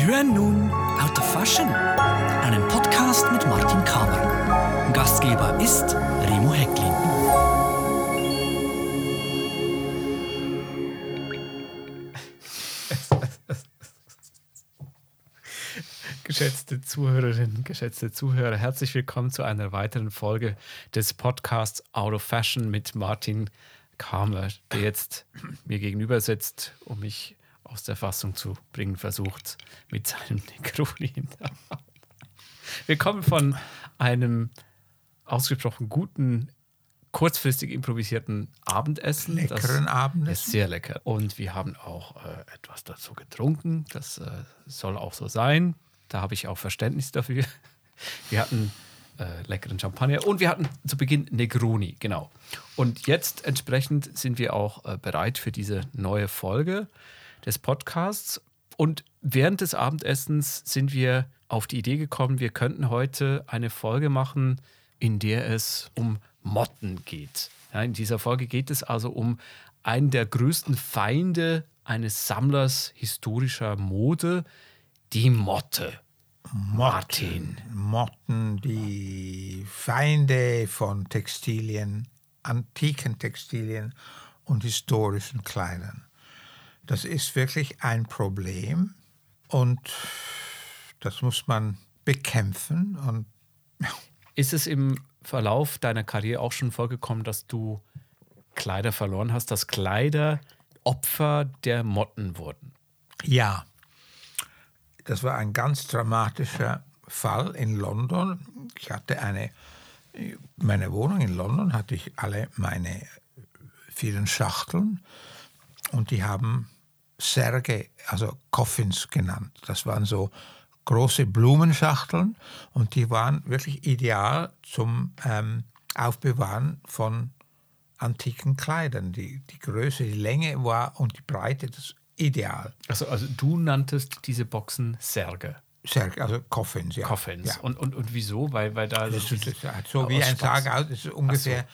Sie hören nun Out of Fashion, einen Podcast mit Martin Kamer. Gastgeber ist Remo Hecklin. Geschätzte Zuhörerinnen, geschätzte Zuhörer, herzlich willkommen zu einer weiteren Folge des Podcasts Out of Fashion mit Martin Kamer, der jetzt mir gegenüber sitzt, um mich aus der Fassung zu bringen versucht mit seinem Negroni in der Hand. Wir kommen von einem ausgesprochen guten, kurzfristig improvisierten Abendessen. Leckeren das Abendessen. Ist sehr lecker. Und wir haben auch äh, etwas dazu getrunken. Das äh, soll auch so sein. Da habe ich auch Verständnis dafür. Wir hatten äh, leckeren Champagner und wir hatten zu Beginn Negroni, genau. Und jetzt entsprechend sind wir auch äh, bereit für diese neue Folge des Podcasts. Und während des Abendessens sind wir auf die Idee gekommen, wir könnten heute eine Folge machen, in der es um Motten geht. Ja, in dieser Folge geht es also um einen der größten Feinde eines Sammlers historischer Mode, die Motte. Martin. Motten, die Feinde von Textilien, antiken Textilien und historischen Kleidern. Das ist wirklich ein Problem und das muss man bekämpfen. Und ist es im Verlauf deiner Karriere auch schon vorgekommen, dass du Kleider verloren hast, dass Kleider Opfer der Motten wurden? Ja, das war ein ganz dramatischer Fall in London. Ich hatte eine, meine Wohnung in London hatte ich alle meine vielen Schachteln und die haben Särge, also Coffins genannt. Das waren so große Blumenschachteln und die waren wirklich ideal zum ähm, Aufbewahren von antiken Kleidern. Die, die Größe, die Länge war und die Breite, das ideal. Also, also du nanntest diese Boxen Särge. Särge, also Coffins, ja. Coffins. Ja. Und, und, und wieso? Weil, weil da das ist, so wie ein Sarg aus, das ist ungefähr so.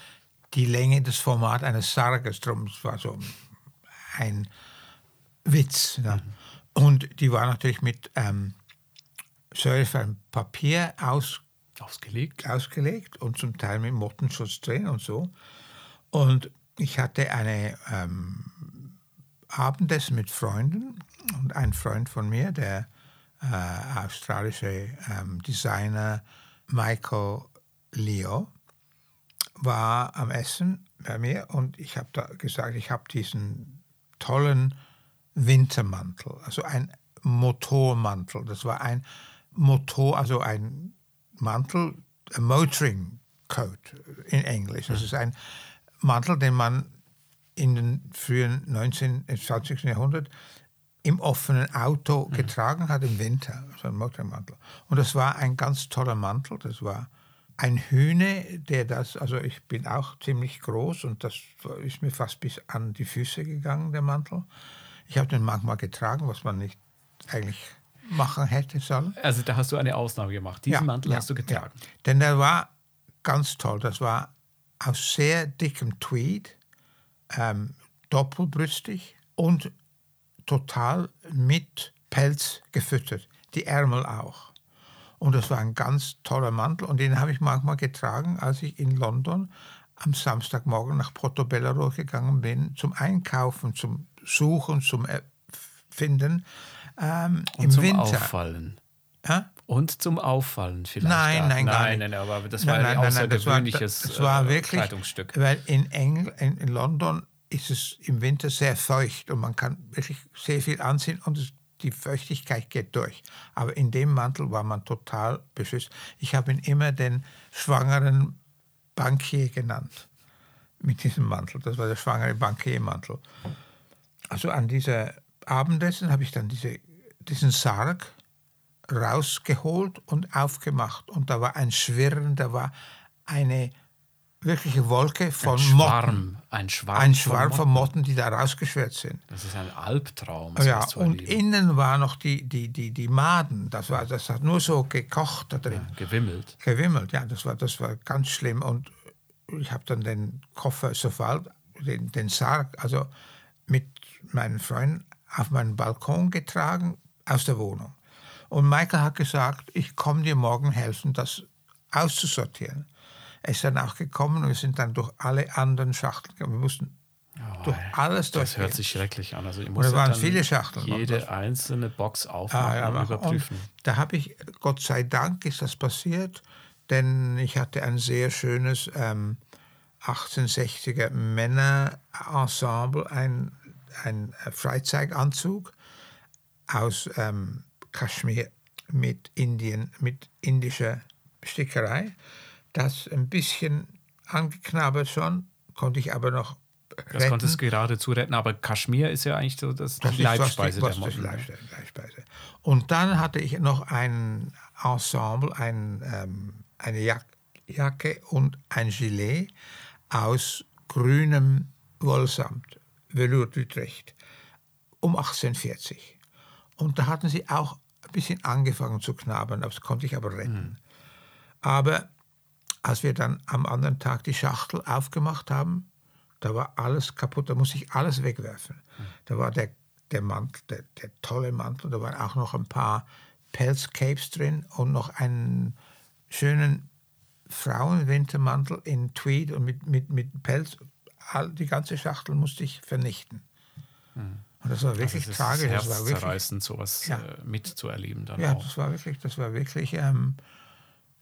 die Länge, das Format eines Sarges. Drum es war so ein Witz. Ja. Mhm. Und die war natürlich mit ähm, säurefreiem Papier aus, ausgelegt. ausgelegt und zum Teil mit Mottenschutz drin und so. Und ich hatte eine ähm, Abendessen mit Freunden und ein Freund von mir, der äh, australische ähm, Designer Michael Leo, war am Essen bei mir und ich habe da gesagt, ich habe diesen tollen Wintermantel, also ein Motormantel. Das war ein Motor, also ein Mantel, ein Motoring Coat in Englisch. Das ist ein Mantel, den man in den frühen 19. 20. Jahrhundert im offenen Auto getragen hat im Winter, so ein Motormantel. Und das war ein ganz toller Mantel. Das war ein Hühne, der das, also ich bin auch ziemlich groß und das ist mir fast bis an die Füße gegangen, der Mantel. Ich habe den manchmal getragen, was man nicht eigentlich machen hätte sollen. Also da hast du eine Ausnahme gemacht. Diesen ja, Mantel ja, hast du getragen. Ja. Denn der war ganz toll. Das war aus sehr dickem Tweed, ähm, doppelbrüstig und total mit Pelz gefüttert. Die Ärmel auch. Und das war ein ganz toller Mantel und den habe ich manchmal getragen, als ich in London am Samstagmorgen nach Portobello gegangen bin, zum Einkaufen, zum Suchen, zum Finden. Ähm, und Im zum Winter. Auffallen. Ja? Und zum Auffallen vielleicht. Nein, nein, gar nein, nicht. nein, aber das war nein, ein außergewöhnliches das war, das war äh, wirklich, Kleidungsstück. Weil in, Engl in, in London ist es im Winter sehr feucht und man kann wirklich sehr viel anziehen und es, die Feuchtigkeit geht durch. Aber in dem Mantel war man total beschützt. Ich habe ihn immer den schwangeren Bankier genannt. Mit diesem Mantel. Das war der schwangere Bankiermantel. Also an dieser Abendessen habe ich dann diese, diesen Sarg rausgeholt und aufgemacht. Und da war ein Schwirren, da war eine wirkliche Wolke von ein Schwarm, Motten. Ein Schwarm, ein Schwarm von, Motten. die da rausgeschwirrt sind. Das ist ein Albtraum. Ja, und innen war noch die, die, die, die Maden. Das, war, das hat nur so gekocht da drin. Ja, gewimmelt. Gewimmelt, ja, das war, das war ganz schlimm. Und ich habe dann den Koffer sofort, den, den Sarg, also mit meinen Freunden auf meinen Balkon getragen aus der Wohnung. Und Michael hat gesagt, ich komme dir morgen helfen, das auszusortieren. Er ist dann auch gekommen und wir sind dann durch alle anderen Schachteln gegangen. Wir mussten durch alles Das durchgehen. hört sich schrecklich an. Also musstet es waren viele Schachteln. Jede einzelne Box aufmachen Ah, ja, und überprüfen. Und da habe ich, Gott sei Dank ist das passiert, denn ich hatte ein sehr schönes ähm, 1860er Männerensemble, ein, ein Freizeitanzug aus ähm, Kaschmir mit Indien, mit indischer Stickerei. Das ein bisschen angeknabbert schon, konnte ich aber noch Das retten. konntest du geradezu retten, aber Kaschmir ist ja eigentlich so das, Das Leibspeise der das Motten. ne? Leibspeise. Und dann hatte ich noch ein Ensemble, ein, ähm, eine Jack Jacke und ein Gilet aus grünem Wollsamt, Velour d'Utrecht, um 1840. Und da hatten sie auch ein bisschen angefangen zu knabbern, das konnte ich aber retten. Aber als wir dann am anderen Tag die Schachtel aufgemacht haben, da war alles kaputt, da musste ich alles wegwerfen. Da war der, der Mantel, der, der tolle Mantel, da waren auch noch ein paar Pelzcapes drin und noch einen schönen Frauenwintermantel in Tweed und mit, mit, mit Pelz. All, die ganze Schachtel musste ich vernichten. Und das war wirklich Das ist tragisch. Das war wirklich, herzzerreißend, sowas Ja. äh, mitzuerleben dann ja, auch. das war wirklich, das war wirklich ähm,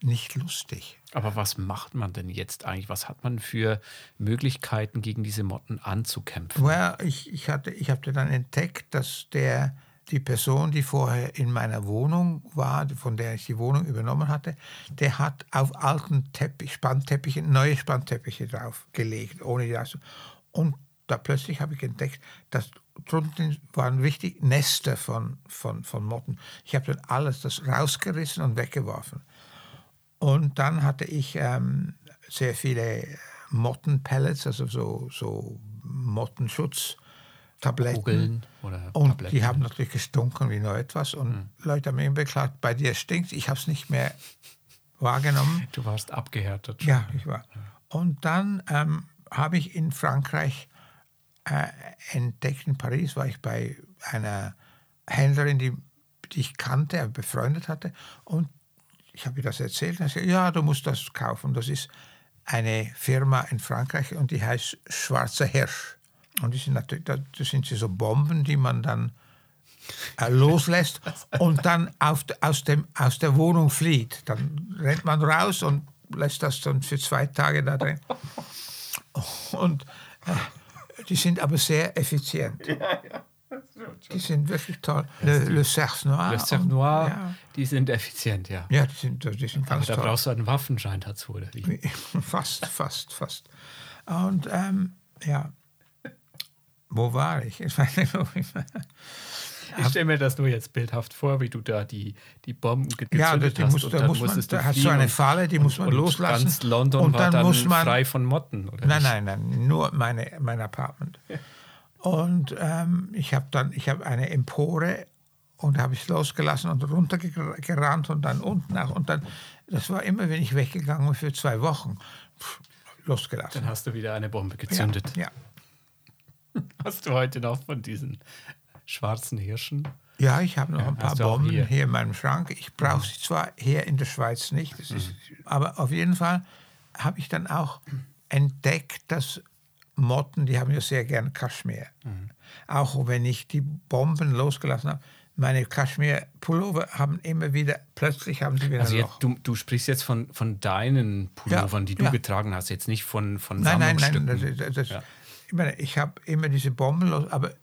nicht lustig. Aber was macht man denn jetzt eigentlich? Was hat man für Möglichkeiten, gegen diese Motten anzukämpfen? Well, ich, ich, hatte, ich habe dann entdeckt, dass der, die Person, die vorher in meiner Wohnung war, von der ich die Wohnung übernommen hatte, der hat auf alten Teppich, Spannteppiche, neue Spannteppiche draufgelegt, ohne die Auszu- Und da plötzlich habe ich entdeckt, dass drunten waren richtig Nester von, von, von Motten. Ich habe dann alles das rausgerissen und weggeworfen. Und dann hatte ich ähm, sehr viele Mottenpellets, also so, so Mottenschutztabletten. Kugeln oder Und Tabletten? die haben natürlich gestunken wie nur etwas. Und Leute haben immer beklagt, bei dir stinkt Ich habe es nicht mehr wahrgenommen. Du warst abgehärtet. schon. Ja, ich war. Und dann ähm, habe ich in Frankreich äh, entdeckt, in Paris war ich bei einer Händlerin, die, die ich kannte, äh, befreundet hatte. Und ich habe ihr das erzählt. Und sie sagte, ja, du musst das kaufen. Das ist eine Firma in Frankreich und die heißt Schwarzer Hirsch. Und die sind natürlich, das sind so Bomben, die man dann äh, loslässt und dann auf, aus, dem, aus der Wohnung flieht. Dann rennt man raus und lässt das dann für zwei Tage da drin. Und äh, die sind aber sehr effizient. Die sind wirklich toll. Le, Le Cerf Noir. Le Cerf und- Noir, Ja, die sind effizient, ja. ja die, sind, die sind Aber ganz da toll. brauchst du einen Waffenschein dazu, oder wie? Fast, fast, fast. Und ähm, ja, wo war ich? Ich ich stelle mir das nur jetzt bildhaft vor, wie du da die, die Bomben ge- gezündet Ja, das, die hast muss, und da dann muss man, du da so fliehen eine und- Falle, die muss man und loslassen. Ganz London und war dann, dann muss man frei von Motten, oder Nein, nein, nein, nur meine, mein Apartment. Und ähm, ich habe dann, ich habe eine Empore und habe ich losgelassen und runtergerannt und dann unten auch. Und dann, das war immer, wenn ich weggegangen bin für zwei Wochen, pff, losgelassen. Dann hast du wieder eine Bombe gezündet. Ja, Hast du heute noch von diesen schwarzen Hirschen? ja. ja ich habe noch Ja, ein paar Bomben hier. hier. in meinem Schrank. Ich brauche sie zwar hier in der Schweiz nicht, das ist, aber auf jeden Fall habe ich dann auch entdeckt, dass Motten, die haben ja sehr gern Kaschmir. Auch wenn ich die Bomben losgelassen habe, meine Kaschmir-Pullover haben immer wieder, plötzlich haben sie wieder Also jetzt, du, du sprichst jetzt von, von deinen Pullovern, die du ja. getragen hast, jetzt nicht von, von Nein, nein, nein, Sammlungsstücken. das, das, Ja. Ich, meine, ich habe immer diese Bomben los, aber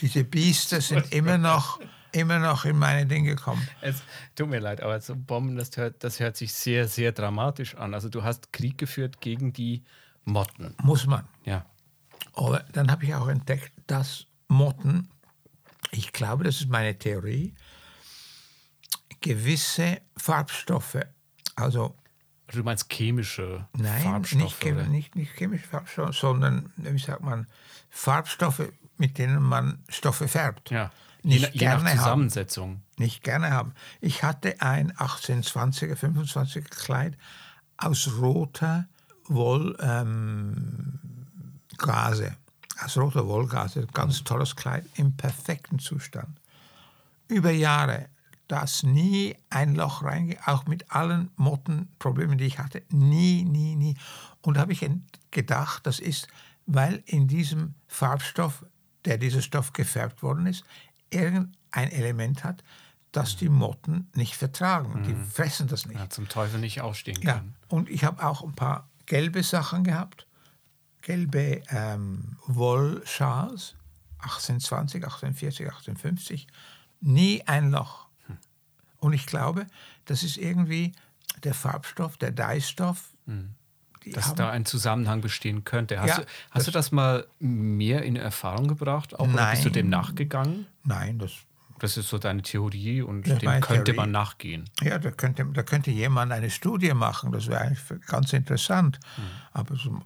diese Biester sind immer noch, immer noch in meine Dinge gekommen. Es tut mir leid, aber so Bomben, das hört, das hört sich sehr, sehr dramatisch an. Also du hast Krieg geführt gegen die Motten. Muss man. Ja. Aber dann habe ich auch entdeckt, dass Motten, ich glaube, das ist meine Theorie, gewisse Farbstoffe, also Du meinst chemische nein, Farbstoffe? oder? nicht, nicht chemische Farbstoffe, sondern, wie sagt man, Farbstoffe, mit denen man Stoffe färbt. Ja. Je, Nicht nach- je nach gerne haben. Zusammensetzung. nicht gerne haben. Ich hatte ein 1820er, 25er Kleid aus roter Wollgase. Ähm, aus roter Wollgase. Ganz tolles Kleid im perfekten Zustand. Über Jahre da ist nie ein Loch reingegangen, auch mit allen Mottenproblemen, die ich hatte. Nie, nie, nie. Und da habe ich gedacht, das ist, weil in diesem Farbstoff, der dieser Stoff gefärbt worden ist, irgendein Element hat, das die Motten nicht vertragen. Die fressen das nicht. Ja, zum Teufel nicht ausstehen Ja, können. und ich habe auch ein paar gelbe Sachen gehabt. Gelbe ähm, Wollschals, 1820, 1840, 1850. Nie ein Loch. Und ich glaube, das ist irgendwie der Farbstoff, der Dyestoff. Die Dass haben- da ein Zusammenhang bestehen könnte. Hast, Ja, du, hast du das mal mehr in Erfahrung gebracht? Auch oder bist du Nein. dem nachgegangen? Nein, das, Das ist so deine Theorie und Das dem könnte Theorie. man nachgehen. ja, da könnte, da könnte jemand eine Studie machen. Das wäre eigentlich ganz interessant. Aber so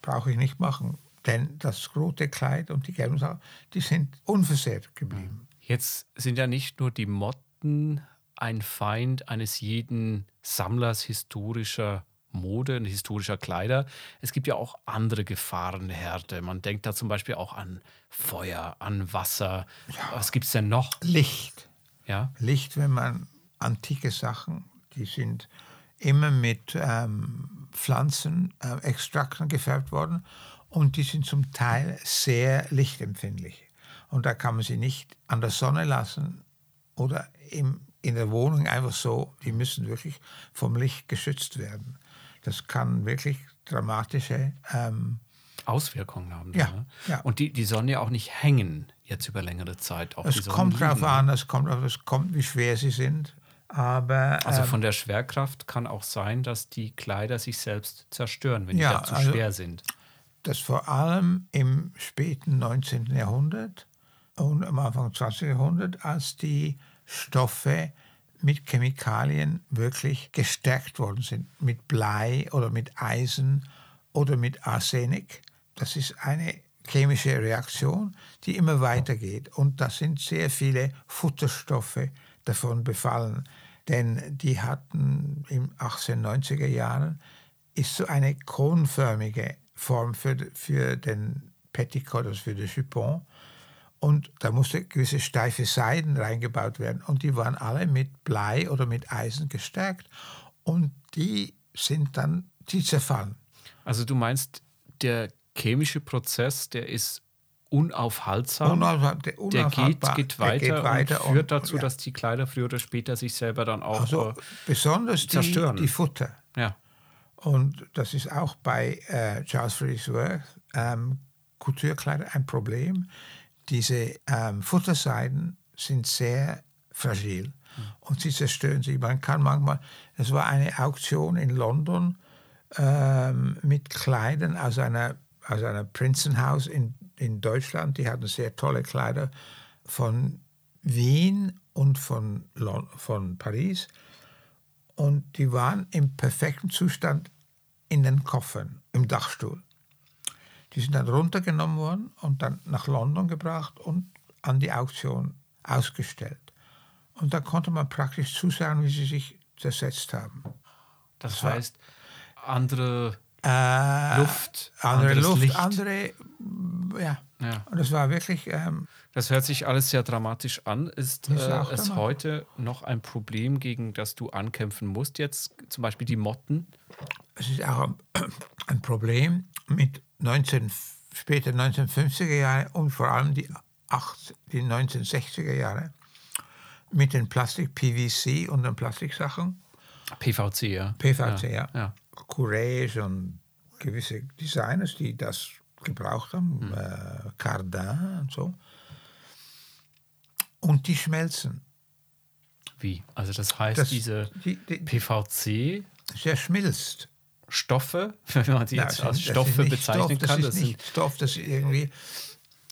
brauche ich nicht machen. Denn das rote Kleid und die gelben Sachen, die sind unversehrt geblieben. Jetzt sind ja nicht nur die Motten ein Feind eines jeden Sammlers historischer Mode und historischer Kleider. Es gibt ja auch andere Gefahrenherde. Man denkt da zum Beispiel auch an Feuer, an Wasser. Was gibt es denn noch? Licht. Ja? Licht, wenn man antike Sachen, die sind immer mit ähm, Pflanzenextrakten gefärbt worden und die sind zum Teil sehr lichtempfindlich. Und da kann man sie nicht an der Sonne lassen oder im, in der Wohnung einfach so. Die müssen wirklich vom Licht geschützt werden. Das kann wirklich dramatische ähm, Auswirkungen haben. Ja, ne? ja. Und die, die sollen ja auch nicht hängen jetzt über längere Zeit. Auch Es kommt drauf liegen. an, es kommt, drauf- es kommt, wie schwer sie sind. Aber Also ähm, von der Schwerkraft kann auch sein, dass die Kleider sich selbst zerstören, wenn Ja, die zu also- schwer sind. dass vor allem im späten 19. Jahrhundert und am Anfang 20. Jahrhundert, als die Stoffe mit Chemikalien wirklich gestärkt worden sind, mit Blei oder mit Eisen oder mit Arsenik. Das ist eine chemische Reaktion, die immer weitergeht. Und da sind sehr viele Futterstoffe davon befallen. Denn die hatten im 1890er Jahren ist so eine konförmige Form für, für den Petticoat, also für den Jupon. Und da musste gewisse steife Seiden reingebaut werden. Und die waren alle mit Blei oder mit Eisen gestärkt. Und die sind dann, die zerfallen. Also du meinst, der chemische Prozess, der ist unaufhaltsam. Unaufhal- der geht, unaufhaltbar. geht Der weiter, geht weiter und führt dazu, ja. dass die Kleider früher oder später sich selber dann auch Also äh, besonders die, zerstören. die Futter. ja, Und das ist auch bei äh, Charles Friedrich Worth, ähm, Couturekleider, ein Problem. Diese ähm, Futterseiden sind sehr fragil und sie zerstören sich. Man kann manchmal, es war eine Auktion in London ähm, mit Kleidern aus einer, aus einer Princeton House in, in Deutschland. Die hatten sehr tolle Kleider von Wien und von, Lon von Paris. Und die waren im perfekten Zustand in den Koffern, im Dachstuhl. Die sind dann runtergenommen worden und dann nach London gebracht und an die Auktion ausgestellt. Und da konnte man praktisch zuschauen, wie sie sich zersetzt haben. das war- heißt, andere Äh, Luft, andere Luft, Licht. andere, ja. Ja. Und das war wirklich, ähm, Das hört sich alles sehr dramatisch an. Ist, äh, es dramatisch. heute noch ein Problem, gegen das du ankämpfen musst? Jetzt zum Beispiel die Motten. es ist auch ein Problem mit 19, später 1950er Jahre und vor allem die, 8, die 1960er Jahre mit den Plastik-PVC und den Plastiksachen. PVC, ja. PVC, ja. ja. Courage und gewisse Designers, die das gebraucht haben, Hm. äh, Cardin und so. Und die schmelzen. Wie? Also das heißt, Das, diese die, die, PVC der schmilzt. Stoffe, wenn man sie jetzt das als ist- Stoffe ist bezeichnen Stoff, kann, Das das ist nicht Stoff, das ist irgendwie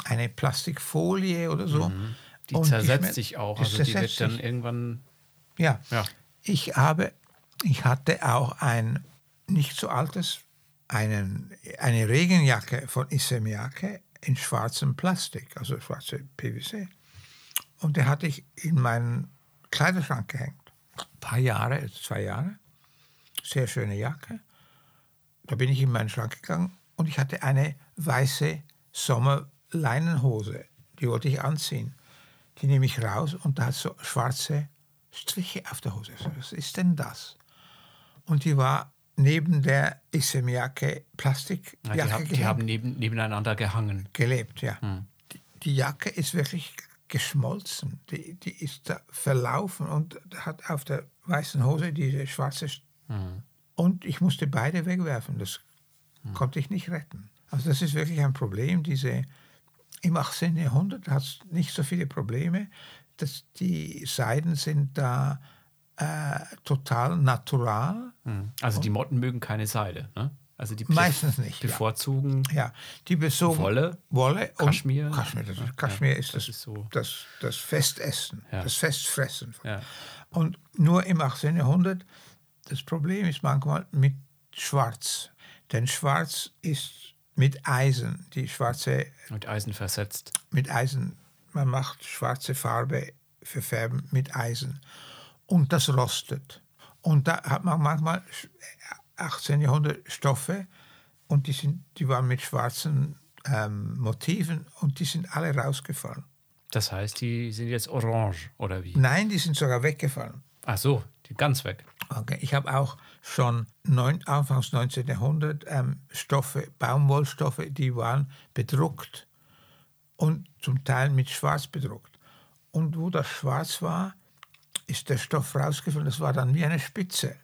eine Plastikfolie oder so. Mhm. die Und zersetzt sich auch. Also die wird dann irgendwann, Ja. ja. Ich habe, ich hatte auch ein nicht so altes, einen, eine Regenjacke von Issemiake in schwarzem Plastik, also schwarze PVC. Und die hatte ich in meinen Kleiderschrank gehängt. Ein paar Jahre, zwei Jahre. Sehr schöne Jacke. Da bin ich in meinen Schrank gegangen und ich hatte eine weiße Sommerleinenhose. Die wollte ich anziehen. Die nehme ich raus und da hat so schwarze Striche auf der Hose. Was ist denn das? Und die war neben der Issemjacke Plastikjacke Ja, die, hab, die haben neben, nebeneinander gehangen. gelebt, ja. Die, die Jacke ist wirklich geschmolzen. Die, die ist da verlaufen und hat auf der weißen Hose diese schwarze. St- Und ich musste beide wegwerfen. Das konnte ich nicht retten. Also das ist wirklich ein Problem. Diese, Im 18. Jahrhundert hat es nicht so viele Probleme. Das, die Seiden sind da äh, total natural. Also die Motten mögen keine Seide. Ne? Also die Meistens nicht, ja. bevorzugen Ja, die besogen Wolle, Wolle und Kaschmir. Kaschmir, das, Ja, ist, Kaschmir ist, das das, ist so- das, das Festessen, Ja. das Festfressen. Ja. Und nur im 18. Jahrhundert, das Problem ist manchmal mit Schwarz. Denn Schwarz ist mit Eisen, die schwarze, mit Eisen versetzt. mit Eisen, man macht schwarze Farbe verfärben mit Eisen. Und das rostet. Und da hat man manchmal 18. Jahrhundert Stoffe und die, sind, die waren mit schwarzen ähm, Motiven und die sind alle rausgefallen. Das heißt, die sind jetzt orange oder wie? Nein, die sind sogar weggefallen. Ach so, die ganz weg. Okay. Ich habe auch schon neun, Anfangs 19. Jahrhundert ähm, Stoffe, Baumwollstoffe, die waren bedruckt und zum Teil mit Schwarz bedruckt. Und wo das Schwarz war, ist der Stoff rausgefallen. Das war dann wie eine Spitze.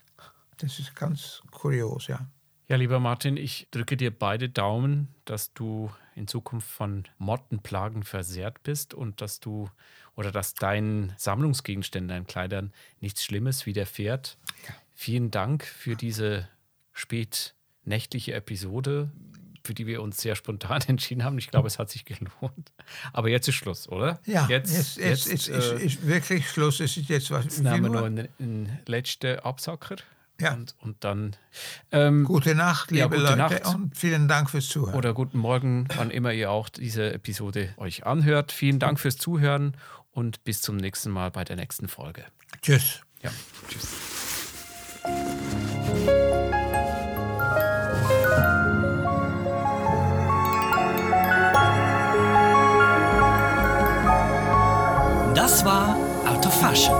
Das ist ganz kurios, ja. Ja, lieber Martin, ich drücke dir beide Daumen, dass du in Zukunft von Mottenplagen versehrt bist und dass du oder dass deinen Sammlungsgegenständen, deinen Kleidern nichts Schlimmes widerfährt. Vielen Dank für diese spätnächtliche Episode, für die wir uns sehr spontan entschieden haben. Ich glaube, es hat sich gelohnt. Aber jetzt ist Schluss, oder? Ja, jetzt, jetzt, jetzt, ist, ist, äh, ist wirklich Schluss. Es ist jetzt was. jetzt nehmen wir noch einen, einen letzten Absacker. Ja. Und, und dann. Ähm, Gute Nacht, liebe Ja, gute Leute, Nacht. und vielen Dank fürs Zuhören. oder guten Morgen, wann immer ihr auch diese Episode euch anhört. Vielen Dank fürs Zuhören und bis zum nächsten Mal bei der nächsten Folge. Tschüss. Ja, tschüss. Das war Out of Fashion